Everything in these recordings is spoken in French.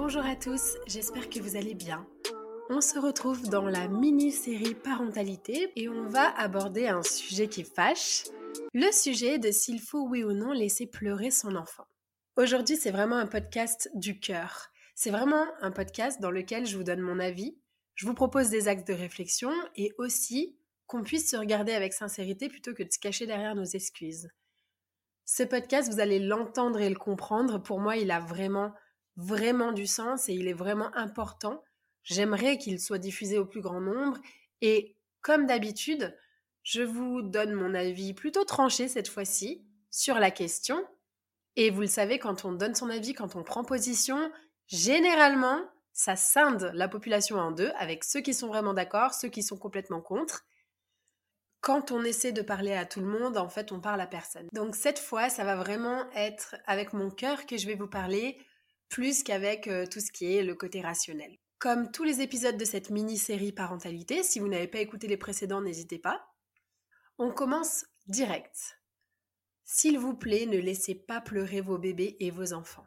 Bonjour à tous, j'espère que vous allez bien. On se retrouve dans la mini-série parentalité et on va aborder un sujet qui fâche, le sujet de s'il faut oui ou non laisser pleurer son enfant. Aujourd'hui, c'est vraiment un podcast du cœur. C'est vraiment un podcast dans lequel je vous donne mon avis, je vous propose des axes de réflexion et aussi qu'on puisse se regarder avec sincérité plutôt que de se cacher derrière nos excuses. Ce podcast, vous allez l'entendre et le comprendre. Pour moi, il a vraiment, vraiment du sens et il est vraiment important J'aimerais qu'il soit diffusé au plus grand nombre et comme d'habitude, je vous donne mon avis plutôt tranché cette fois-ci sur la question. Et vous le savez, quand on donne son avis, quand on prend position, généralement, ça scinde la population en deux, avec ceux qui sont vraiment d'accord, ceux qui sont complètement contre. Quand on essaie de parler à tout le monde, en fait, on parle à personne. Donc cette fois, ça va vraiment être avec mon cœur que je vais vous parler, plus qu'avec tout ce qui est le côté rationnel. Comme tous les épisodes de cette mini-série parentalité, si vous n'avez pas écouté les précédents, n'hésitez pas. On commence direct. S'il vous plaît, ne laissez pas pleurer vos bébés et vos enfants.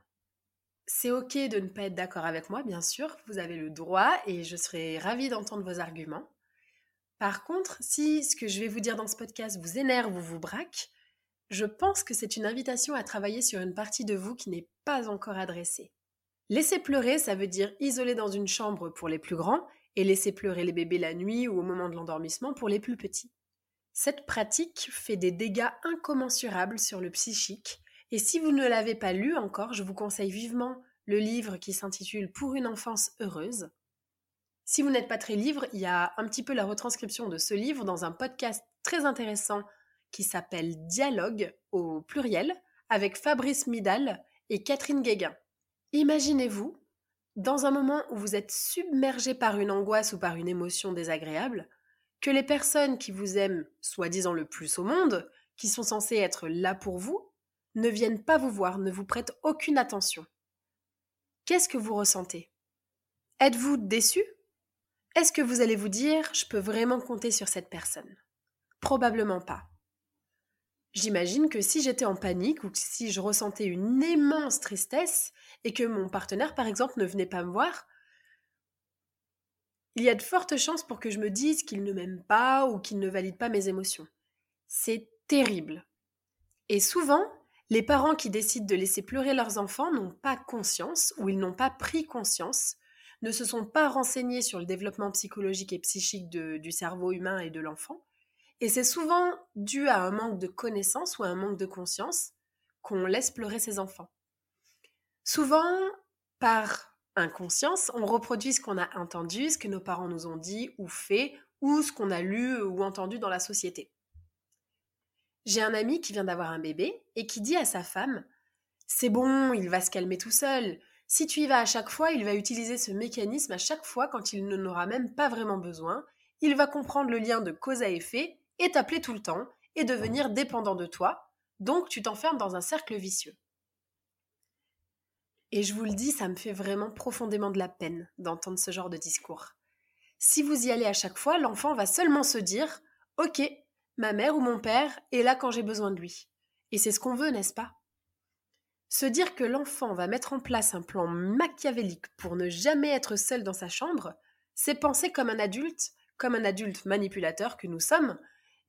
C'est ok de ne pas être d'accord avec moi, bien sûr, vous avez le droit et je serai ravie d'entendre vos arguments. Par contre, si ce que je vais vous dire dans ce podcast vous énerve ou vous braque, je pense que c'est une invitation à travailler sur une partie de vous qui n'est pas encore adressée. Laisser pleurer, ça veut dire isoler dans une chambre pour les plus grands et laisser pleurer les bébés la nuit ou au moment de l'endormissement pour les plus petits. Cette pratique fait des dégâts incommensurables sur le psychique et si vous ne l'avez pas lu encore, je vous conseille vivement le livre qui s'intitule Pour une enfance heureuse. Si vous n'êtes pas très livre, il y a un petit peu la retranscription de ce livre dans un podcast très intéressant qui s'appelle Dialogue au pluriel avec Fabrice Midal et Catherine Guéguin. Imaginez-vous, dans un moment où vous êtes submergé par une angoisse ou par une émotion désagréable, que les personnes qui vous aiment soi-disant le plus au monde, qui sont censées être là pour vous, ne viennent pas vous voir, ne vous prêtent aucune attention. Qu'est-ce que vous ressentez? Êtes-vous déçu? Est-ce que vous allez vous dire je peux vraiment compter sur cette personne? Probablement pas. J'imagine que si j'étais en panique ou si je ressentais une immense tristesse et que mon partenaire, par exemple, ne venait pas me voir, il y a de fortes chances pour que je me dise qu'il ne m'aime pas ou qu'il ne valide pas mes émotions. C'est terrible. Et souvent, les parents qui décident de laisser pleurer leurs enfants n'ont pas conscience ou ils n'ont pas pris conscience, ne se sont pas renseignés sur le développement psychologique et psychique du cerveau humain et de l'enfant, et c'est souvent dû à un manque de connaissance ou à un manque de conscience qu'on laisse pleurer ses enfants. Souvent, par inconscience, on reproduit ce qu'on a entendu, ce que nos parents nous ont dit ou fait, ou ce qu'on a lu ou entendu dans la société. J'ai un ami qui vient d'avoir un bébé et qui dit à sa femme C'est bon, il va se calmer tout seul. Si tu y vas à chaque fois, il va utiliser ce mécanisme à chaque fois quand il n'en aura même pas vraiment besoin. Il va comprendre le lien de cause à effet et t'appeler tout le temps et devenir dépendant de toi, donc tu t'enfermes dans un cercle vicieux. Et je vous le dis, ça me fait vraiment profondément de la peine d'entendre ce genre de discours. Si vous y allez à chaque fois, l'enfant va seulement se dire Ok, ma mère ou mon père est là quand j'ai besoin de lui. Et c'est ce qu'on veut, n'est-ce pas? Se dire que l'enfant va mettre en place un plan machiavélique pour ne jamais être seul dans sa chambre, c'est penser comme un adulte, comme un adulte manipulateur que nous sommes,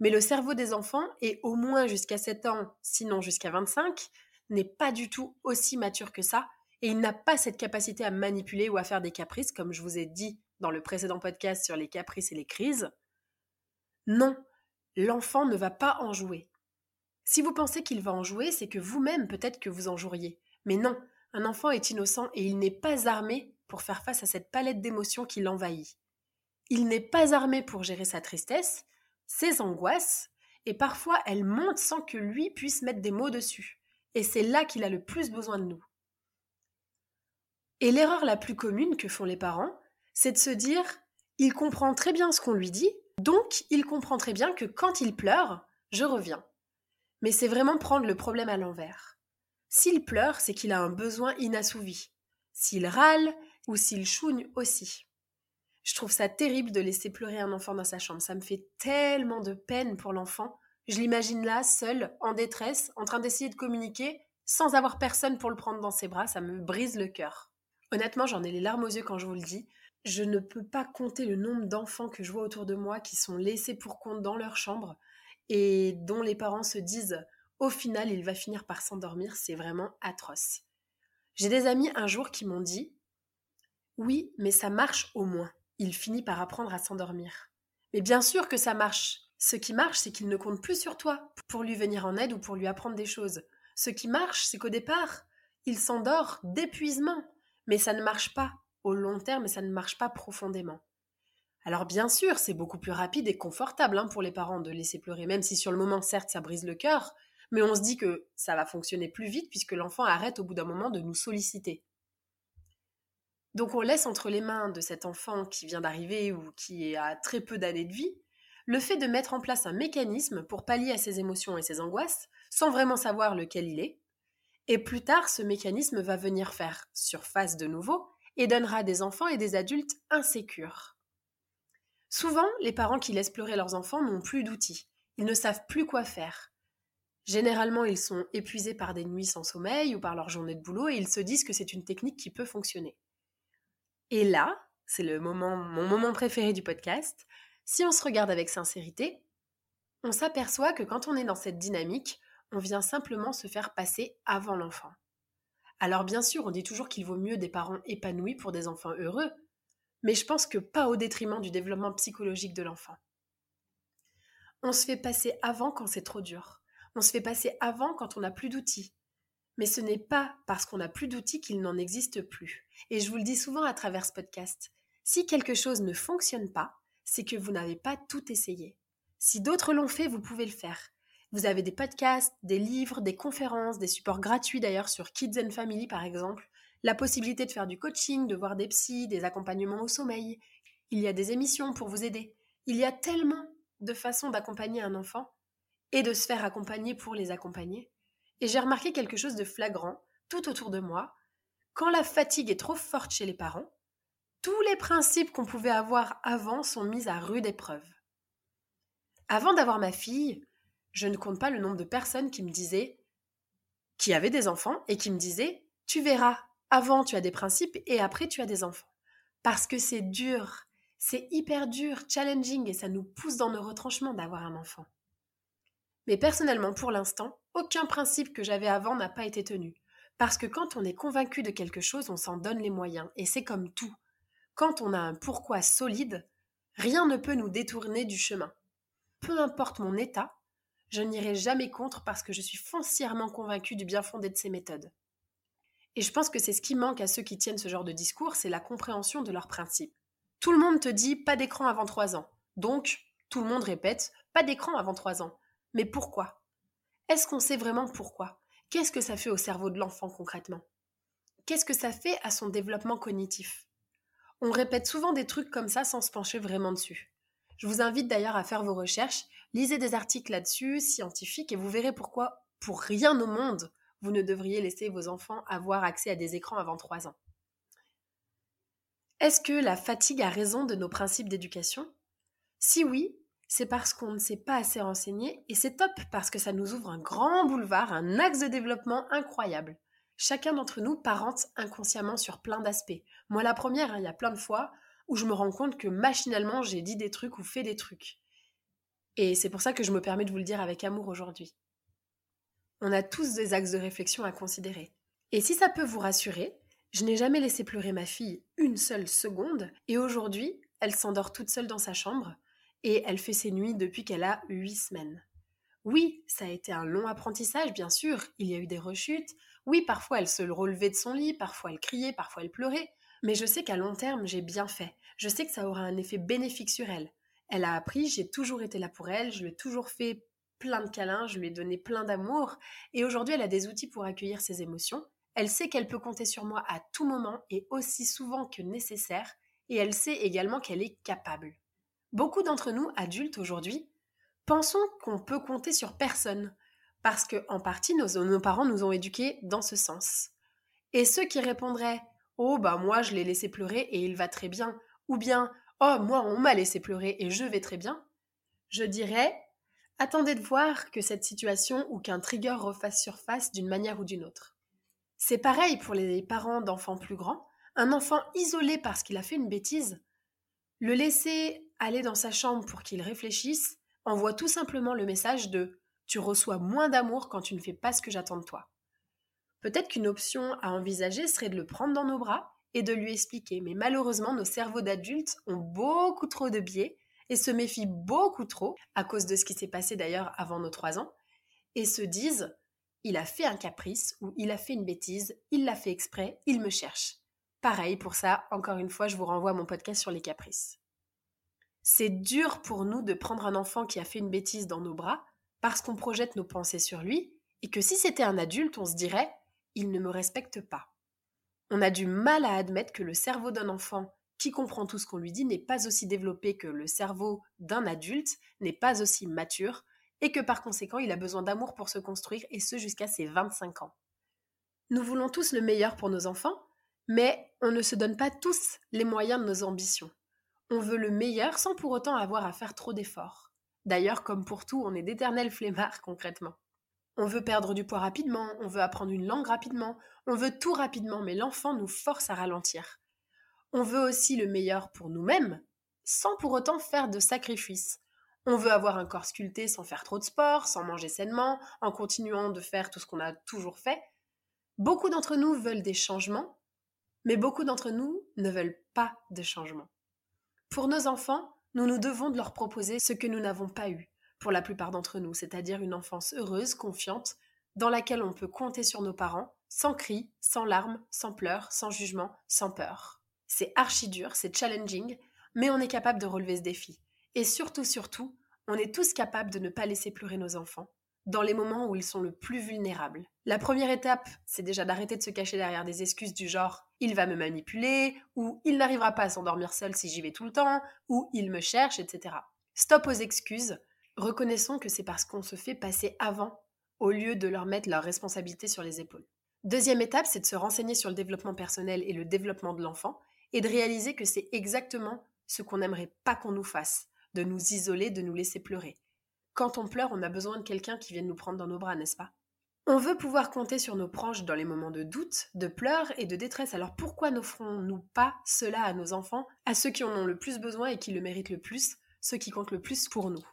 mais le cerveau des enfants, et au moins jusqu'à 7 ans, sinon jusqu'à 25, n'est pas du tout aussi mature que ça, et il n'a pas cette capacité à manipuler ou à faire des caprices, comme je vous ai dit dans le précédent podcast sur les caprices et les crises. Non, l'enfant ne va pas en jouer. Si vous pensez qu'il va en jouer, c'est que vous-même peut-être que vous en joueriez. Mais non, un enfant est innocent et il n'est pas armé pour faire face à cette palette d'émotions qui l'envahit. Il n'est pas armé pour gérer sa tristesse, ses angoisses, et parfois elles montent sans que lui puisse mettre des mots dessus. Et c'est là qu'il a le plus besoin de nous. Et l'erreur la plus commune que font les parents, c'est de se dire il comprend très bien ce qu'on lui dit, donc il comprend très bien que quand il pleure, je reviens. Mais c'est vraiment prendre le problème à l'envers. S'il pleure, c'est qu'il a un besoin inassouvi. S'il râle ou s'il chougne aussi. Je trouve ça terrible de laisser pleurer un enfant dans sa chambre. Ça me fait tellement de peine pour l'enfant. Je l'imagine là, seul, en détresse, en train d'essayer de communiquer, sans avoir personne pour le prendre dans ses bras. Ça me brise le cœur. Honnêtement, j'en ai les larmes aux yeux quand je vous le dis. Je ne peux pas compter le nombre d'enfants que je vois autour de moi qui sont laissés pour compte dans leur chambre et dont les parents se disent au final il va finir par s'endormir. C'est vraiment atroce. J'ai des amis un jour qui m'ont dit Oui, mais ça marche au moins il finit par apprendre à s'endormir. Mais bien sûr que ça marche. Ce qui marche, c'est qu'il ne compte plus sur toi pour lui venir en aide ou pour lui apprendre des choses. Ce qui marche, c'est qu'au départ, il s'endort d'épuisement. Mais ça ne marche pas au long terme et ça ne marche pas profondément. Alors bien sûr, c'est beaucoup plus rapide et confortable hein, pour les parents de laisser pleurer, même si sur le moment, certes, ça brise le cœur, mais on se dit que ça va fonctionner plus vite puisque l'enfant arrête au bout d'un moment de nous solliciter. Donc on laisse entre les mains de cet enfant qui vient d'arriver ou qui a très peu d'années de vie le fait de mettre en place un mécanisme pour pallier à ses émotions et ses angoisses sans vraiment savoir lequel il est. Et plus tard, ce mécanisme va venir faire surface de nouveau et donnera des enfants et des adultes insécures. Souvent, les parents qui laissent pleurer leurs enfants n'ont plus d'outils. Ils ne savent plus quoi faire. Généralement, ils sont épuisés par des nuits sans sommeil ou par leur journée de boulot et ils se disent que c'est une technique qui peut fonctionner. Et là, c'est le moment, mon moment préféré du podcast, si on se regarde avec sincérité, on s'aperçoit que quand on est dans cette dynamique, on vient simplement se faire passer avant l'enfant. Alors bien sûr, on dit toujours qu'il vaut mieux des parents épanouis pour des enfants heureux, mais je pense que pas au détriment du développement psychologique de l'enfant. On se fait passer avant quand c'est trop dur. On se fait passer avant quand on n'a plus d'outils. Mais ce n'est pas parce qu'on n'a plus d'outils qu'il n'en existe plus. Et je vous le dis souvent à travers ce podcast. Si quelque chose ne fonctionne pas, c'est que vous n'avez pas tout essayé. Si d'autres l'ont fait, vous pouvez le faire. Vous avez des podcasts, des livres, des conférences, des supports gratuits d'ailleurs sur Kids and Family par exemple, la possibilité de faire du coaching, de voir des psys, des accompagnements au sommeil. Il y a des émissions pour vous aider. Il y a tellement de façons d'accompagner un enfant et de se faire accompagner pour les accompagner et j'ai remarqué quelque chose de flagrant tout autour de moi. Quand la fatigue est trop forte chez les parents, tous les principes qu'on pouvait avoir avant sont mis à rude épreuve. Avant d'avoir ma fille, je ne compte pas le nombre de personnes qui me disaient, qui avaient des enfants et qui me disaient, tu verras, avant tu as des principes et après tu as des enfants. Parce que c'est dur, c'est hyper dur, challenging et ça nous pousse dans nos retranchements d'avoir un enfant. Mais personnellement, pour l'instant, aucun principe que j'avais avant n'a pas été tenu. Parce que quand on est convaincu de quelque chose, on s'en donne les moyens. Et c'est comme tout. Quand on a un pourquoi solide, rien ne peut nous détourner du chemin. Peu importe mon état, je n'irai jamais contre parce que je suis foncièrement convaincu du bien fondé de ces méthodes. Et je pense que c'est ce qui manque à ceux qui tiennent ce genre de discours, c'est la compréhension de leurs principes. Tout le monde te dit pas d'écran avant 3 ans. Donc, tout le monde répète pas d'écran avant 3 ans. Mais pourquoi? Est-ce qu'on sait vraiment pourquoi? Qu'est-ce que ça fait au cerveau de l'enfant concrètement? Qu'est-ce que ça fait à son développement cognitif? On répète souvent des trucs comme ça sans se pencher vraiment dessus. Je vous invite d'ailleurs à faire vos recherches, lisez des articles là-dessus, scientifiques, et vous verrez pourquoi, pour rien au monde, vous ne devriez laisser vos enfants avoir accès à des écrans avant 3 ans. Est-ce que la fatigue a raison de nos principes d'éducation? Si oui, c'est parce qu'on ne s'est pas assez renseigné et c'est top parce que ça nous ouvre un grand boulevard, un axe de développement incroyable. Chacun d'entre nous parente inconsciemment sur plein d'aspects. Moi la première, hein, il y a plein de fois où je me rends compte que machinalement j'ai dit des trucs ou fait des trucs. Et c'est pour ça que je me permets de vous le dire avec amour aujourd'hui. On a tous des axes de réflexion à considérer. Et si ça peut vous rassurer, je n'ai jamais laissé pleurer ma fille une seule seconde et aujourd'hui, elle s'endort toute seule dans sa chambre et elle fait ses nuits depuis qu'elle a huit semaines. Oui, ça a été un long apprentissage, bien sûr, il y a eu des rechutes, oui, parfois elle se relevait de son lit, parfois elle criait, parfois elle pleurait, mais je sais qu'à long terme, j'ai bien fait. Je sais que ça aura un effet bénéfique sur elle. Elle a appris, j'ai toujours été là pour elle, je lui ai toujours fait plein de câlins, je lui ai donné plein d'amour, et aujourd'hui elle a des outils pour accueillir ses émotions, Elle sait qu'elle peut compter sur moi à tout moment et aussi souvent que nécessaire, et elle sait également qu'elle est capable. Beaucoup d'entre nous, adultes aujourd'hui, pensons qu'on peut compter sur personne, parce que, en partie, nos, nos parents nous ont éduqués dans ce sens. Et ceux qui répondraient Oh, bah moi, je l'ai laissé pleurer et il va très bien, ou bien Oh, moi, on m'a laissé pleurer et je vais très bien, je dirais Attendez de voir que cette situation ou qu'un trigger refasse surface d'une manière ou d'une autre. C'est pareil pour les parents d'enfants plus grands. Un enfant isolé parce qu'il a fait une bêtise, le laisser aller dans sa chambre pour qu'il réfléchisse envoie tout simplement le message de tu reçois moins d'amour quand tu ne fais pas ce que j'attends de toi. Peut-être qu'une option à envisager serait de le prendre dans nos bras et de lui expliquer, mais malheureusement nos cerveaux d'adultes ont beaucoup trop de biais et se méfient beaucoup trop, à cause de ce qui s'est passé d'ailleurs avant nos trois ans, et se disent il a fait un caprice ou il a fait une bêtise, il l'a fait exprès, il me cherche. Pareil pour ça, encore une fois, je vous renvoie à mon podcast sur les caprices. C'est dur pour nous de prendre un enfant qui a fait une bêtise dans nos bras parce qu'on projette nos pensées sur lui et que si c'était un adulte, on se dirait il ne me respecte pas. On a du mal à admettre que le cerveau d'un enfant qui comprend tout ce qu'on lui dit n'est pas aussi développé que le cerveau d'un adulte, n'est pas aussi mature, et que par conséquent il a besoin d'amour pour se construire, et ce jusqu'à ses 25 ans. Nous voulons tous le meilleur pour nos enfants, mais on ne se donne pas tous les moyens de nos ambitions. On veut le meilleur sans pour autant avoir à faire trop d'efforts. D'ailleurs, comme pour tout, on est d'éternels flemmards concrètement. On veut perdre du poids rapidement, on veut apprendre une langue rapidement, on veut tout rapidement, mais l'enfant nous force à ralentir. On veut aussi le meilleur pour nous-mêmes, sans pour autant faire de sacrifices. On veut avoir un corps sculpté sans faire trop de sport, sans manger sainement, en continuant de faire tout ce qu'on a toujours fait. Beaucoup d'entre nous veulent des changements, mais beaucoup d'entre nous ne veulent pas de changements. Pour nos enfants, nous nous devons de leur proposer ce que nous n'avons pas eu, pour la plupart d'entre nous, c'est-à-dire une enfance heureuse, confiante, dans laquelle on peut compter sur nos parents, sans cris, sans larmes, sans pleurs, sans jugement, sans peur. C'est archi dur, c'est challenging, mais on est capable de relever ce défi. Et surtout, surtout, on est tous capables de ne pas laisser pleurer nos enfants dans les moments où ils sont le plus vulnérables. La première étape, c'est déjà d'arrêter de se cacher derrière des excuses du genre il va me manipuler, ou il n'arrivera pas à s'endormir seul si j'y vais tout le temps, ou il me cherche, etc. Stop aux excuses. Reconnaissons que c'est parce qu'on se fait passer avant, au lieu de leur mettre leur responsabilité sur les épaules. Deuxième étape, c'est de se renseigner sur le développement personnel et le développement de l'enfant et de réaliser que c'est exactement ce qu'on n'aimerait pas qu'on nous fasse, de nous isoler, de nous laisser pleurer. Quand on pleure, on a besoin de quelqu'un qui vienne nous prendre dans nos bras, n'est-ce pas? On veut pouvoir compter sur nos proches dans les moments de doute, de pleurs et de détresse. Alors pourquoi n'offrons-nous pas cela à nos enfants, à ceux qui en ont le plus besoin et qui le méritent le plus, ceux qui comptent le plus pour nous?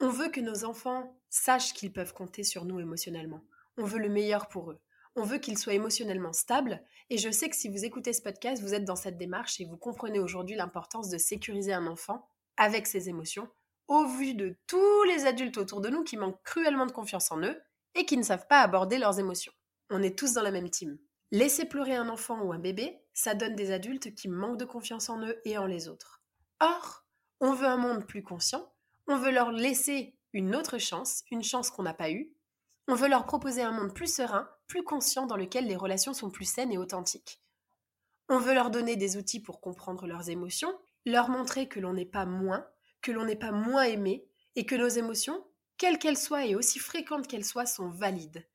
On veut que nos enfants sachent qu'ils peuvent compter sur nous émotionnellement. On veut le meilleur pour eux. On veut qu'ils soient émotionnellement stables. Et je sais que si vous écoutez ce podcast, vous êtes dans cette démarche et vous comprenez aujourd'hui l'importance de sécuriser un enfant avec ses émotions, au vu de tous les adultes autour de nous qui manquent cruellement de confiance en eux et qui ne savent pas aborder leurs émotions. On est tous dans la même team. Laisser pleurer un enfant ou un bébé, ça donne des adultes qui manquent de confiance en eux et en les autres. Or, on veut un monde plus conscient, on veut leur laisser une autre chance, une chance qu'on n'a pas eue, on veut leur proposer un monde plus serein, plus conscient dans lequel les relations sont plus saines et authentiques. On veut leur donner des outils pour comprendre leurs émotions, leur montrer que l'on n'est pas moins, que l'on n'est pas moins aimé, et que nos émotions, quelles qu'elles soient et aussi fréquentes qu'elles soient, sont valides.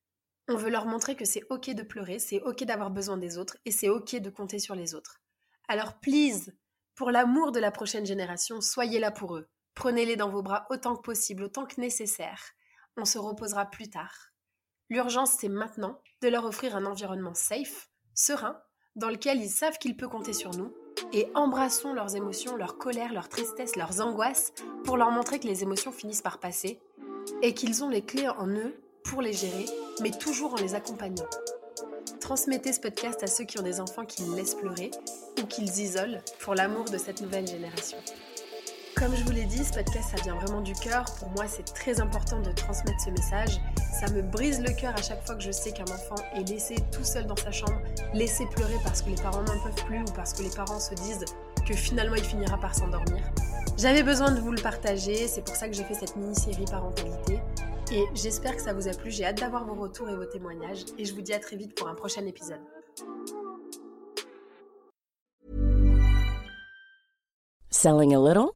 On veut leur montrer que c'est ok de pleurer, c'est ok d'avoir besoin des autres, et c'est ok de compter sur les autres. Alors please, pour l'amour de la prochaine génération, soyez là pour eux. Prenez-les dans vos bras autant que possible, autant que nécessaire. On se reposera plus tard. L'urgence, c'est maintenant de leur offrir un environnement safe, serein, dans lequel ils savent qu'ils peuvent compter sur nous, et embrassons leurs émotions, leur colère, leur tristesse, leurs angoisses, pour leur montrer que les émotions finissent par passer, et qu'ils ont les clés en eux pour les gérer, mais toujours en les accompagnant. Transmettez ce podcast à ceux qui ont des enfants qui les laissent pleurer ou qu'ils isolent pour l'amour de cette nouvelle génération. Comme je vous l'ai dit, ce podcast, ça vient vraiment du cœur. Pour moi, c'est très important de transmettre ce message. Ça me brise le cœur à chaque fois que je sais qu'un enfant est laissé tout seul dans sa chambre, laissé pleurer parce que les parents n'en peuvent plus ou parce que les parents se disent que finalement il finira par s'endormir. J'avais besoin de vous le partager, c'est pour ça que j'ai fait cette mini-série parentalité. Et j'espère que ça vous a plu. J'ai hâte d'avoir vos retours et vos témoignages. Et je vous dis à très vite pour un prochain épisode. Selling a little